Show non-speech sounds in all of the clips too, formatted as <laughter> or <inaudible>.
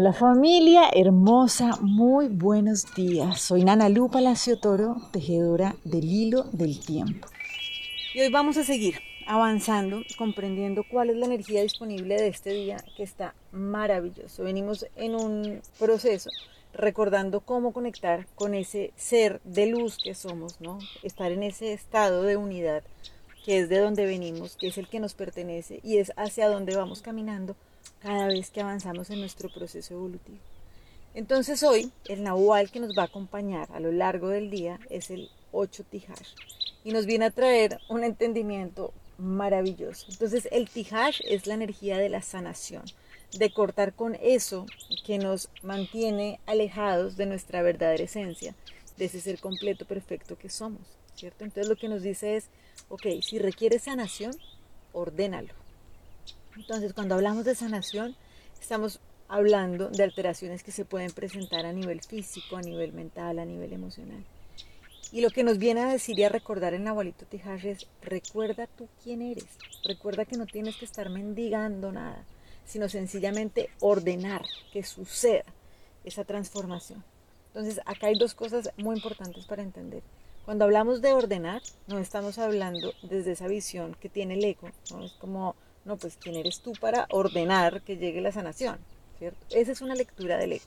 Hola familia hermosa, muy buenos días. Soy Nana Lu Palacio Toro, tejedora del hilo del tiempo. Y hoy vamos a seguir avanzando, comprendiendo cuál es la energía disponible de este día que está maravilloso. Venimos en un proceso recordando cómo conectar con ese ser de luz que somos, ¿no? Estar en ese estado de unidad que es de donde venimos, que es el que nos pertenece y es hacia donde vamos caminando cada vez que avanzamos en nuestro proceso evolutivo. Entonces hoy el Nahual que nos va a acompañar a lo largo del día es el 8 Tijash y nos viene a traer un entendimiento maravilloso. Entonces el Tijash es la energía de la sanación, de cortar con eso que nos mantiene alejados de nuestra verdadera esencia, de ese ser completo, perfecto que somos, ¿cierto? Entonces lo que nos dice es, ok, si requiere sanación, ordénalo entonces, cuando hablamos de sanación, estamos hablando de alteraciones que se pueden presentar a nivel físico, a nivel mental, a nivel emocional. Y lo que nos viene a decir y a recordar en abuelito Tijar es, recuerda tú quién eres, recuerda que no tienes que estar mendigando nada, sino sencillamente ordenar que suceda esa transformación. Entonces, acá hay dos cosas muy importantes para entender. Cuando hablamos de ordenar, no estamos hablando desde esa visión que tiene el ego, ¿no? es como no, pues ¿quién eres tú para ordenar que llegue la sanación? ¿Cierto? Esa es una lectura del ego.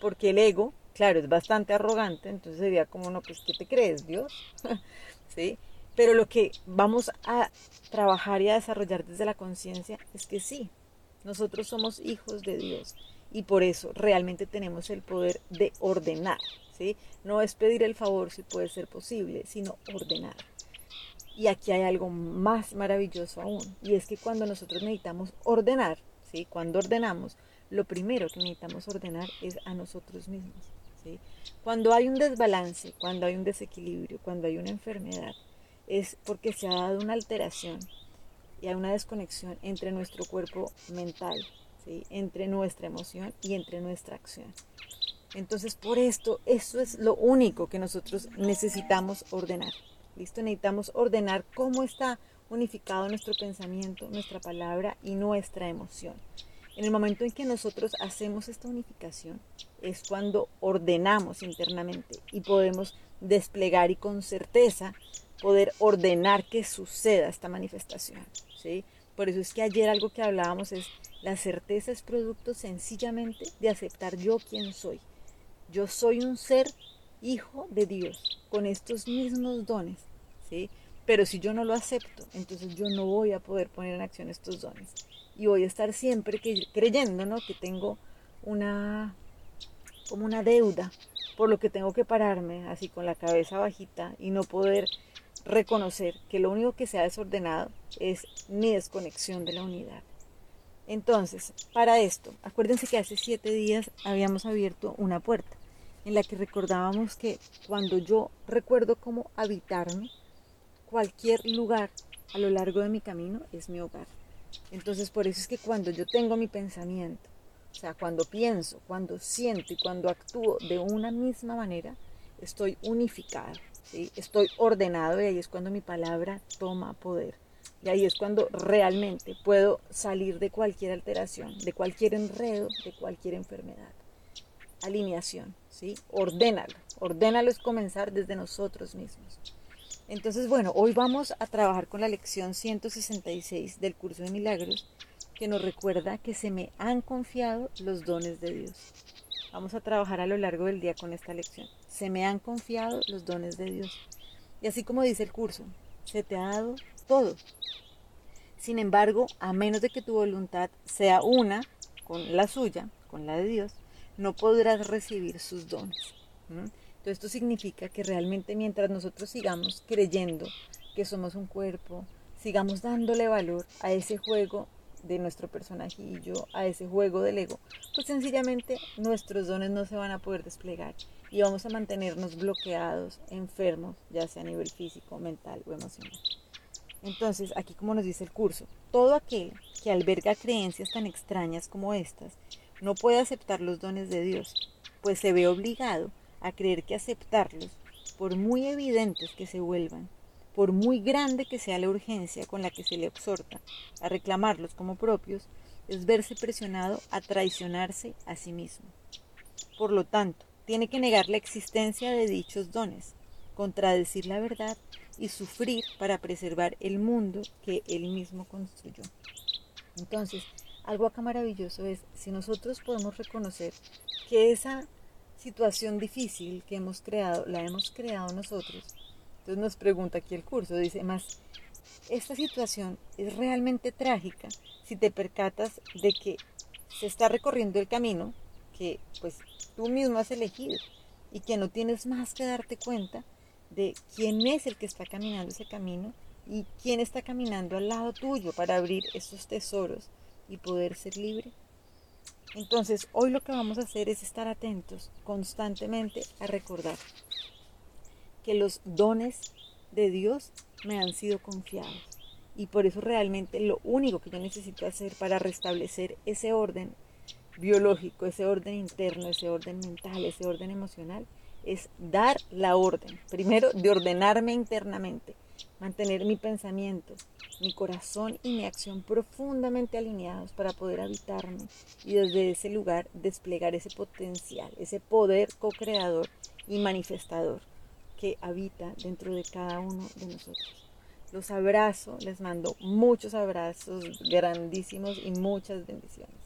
Porque el ego, claro, es bastante arrogante, entonces sería como, no, pues ¿qué te crees, Dios? <laughs> ¿Sí? Pero lo que vamos a trabajar y a desarrollar desde la conciencia es que sí, nosotros somos hijos de Dios y por eso realmente tenemos el poder de ordenar, ¿sí? No es pedir el favor si puede ser posible, sino ordenar. Y aquí hay algo más maravilloso aún, y es que cuando nosotros necesitamos ordenar, ¿sí? cuando ordenamos, lo primero que necesitamos ordenar es a nosotros mismos. ¿sí? Cuando hay un desbalance, cuando hay un desequilibrio, cuando hay una enfermedad, es porque se ha dado una alteración y hay una desconexión entre nuestro cuerpo mental, ¿sí? entre nuestra emoción y entre nuestra acción. Entonces, por esto, eso es lo único que nosotros necesitamos ordenar. ¿Listo? Necesitamos ordenar cómo está unificado nuestro pensamiento, nuestra palabra y nuestra emoción. En el momento en que nosotros hacemos esta unificación es cuando ordenamos internamente y podemos desplegar y con certeza poder ordenar que suceda esta manifestación. ¿sí? Por eso es que ayer algo que hablábamos es la certeza es producto sencillamente de aceptar yo quién soy. Yo soy un ser hijo de Dios, con estos mismos dones, ¿sí? Pero si yo no lo acepto, entonces yo no voy a poder poner en acción estos dones. Y voy a estar siempre creyendo, ¿no? Que tengo una, como una deuda, por lo que tengo que pararme así con la cabeza bajita y no poder reconocer que lo único que se ha desordenado es mi desconexión de la unidad. Entonces, para esto, acuérdense que hace siete días habíamos abierto una puerta en la que recordábamos que cuando yo recuerdo cómo habitarme, cualquier lugar a lo largo de mi camino es mi hogar. Entonces por eso es que cuando yo tengo mi pensamiento, o sea, cuando pienso, cuando siento y cuando actúo de una misma manera, estoy unificado, ¿sí? estoy ordenado y ahí es cuando mi palabra toma poder. Y ahí es cuando realmente puedo salir de cualquier alteración, de cualquier enredo, de cualquier enfermedad alineación, ¿sí? Ordénalo. Ordénalo es comenzar desde nosotros mismos. Entonces, bueno, hoy vamos a trabajar con la lección 166 del curso de milagros que nos recuerda que se me han confiado los dones de Dios. Vamos a trabajar a lo largo del día con esta lección. Se me han confiado los dones de Dios. Y así como dice el curso, se te ha dado todo. Sin embargo, a menos de que tu voluntad sea una con la suya, con la de Dios, no podrás recibir sus dones. Entonces esto significa que realmente mientras nosotros sigamos creyendo que somos un cuerpo, sigamos dándole valor a ese juego de nuestro yo, a ese juego del ego, pues sencillamente nuestros dones no se van a poder desplegar y vamos a mantenernos bloqueados, enfermos, ya sea a nivel físico, mental o emocional. Entonces, aquí como nos dice el curso, todo aquel que alberga creencias tan extrañas como estas no puede aceptar los dones de Dios, pues se ve obligado a creer que aceptarlos, por muy evidentes que se vuelvan, por muy grande que sea la urgencia con la que se le exhorta a reclamarlos como propios, es verse presionado a traicionarse a sí mismo. Por lo tanto, tiene que negar la existencia de dichos dones, contradecir la verdad y sufrir para preservar el mundo que él mismo construyó. Entonces, algo acá maravilloso es si nosotros podemos reconocer que esa situación difícil que hemos creado, la hemos creado nosotros. Entonces nos pregunta aquí el curso, dice más, esta situación es realmente trágica si te percatas de que se está recorriendo el camino que pues tú mismo has elegido y que no tienes más que darte cuenta de quién es el que está caminando ese camino y quién está caminando al lado tuyo para abrir esos tesoros y poder ser libre. Entonces, hoy lo que vamos a hacer es estar atentos constantemente a recordar que los dones de Dios me han sido confiados. Y por eso realmente lo único que yo necesito hacer para restablecer ese orden biológico, ese orden interno, ese orden mental, ese orden emocional, es dar la orden, primero de ordenarme internamente, mantener mi pensamiento, mi corazón y mi acción profundamente alineados para poder habitarme y desde ese lugar desplegar ese potencial, ese poder co-creador y manifestador que habita dentro de cada uno de nosotros. Los abrazo, les mando muchos abrazos grandísimos y muchas bendiciones.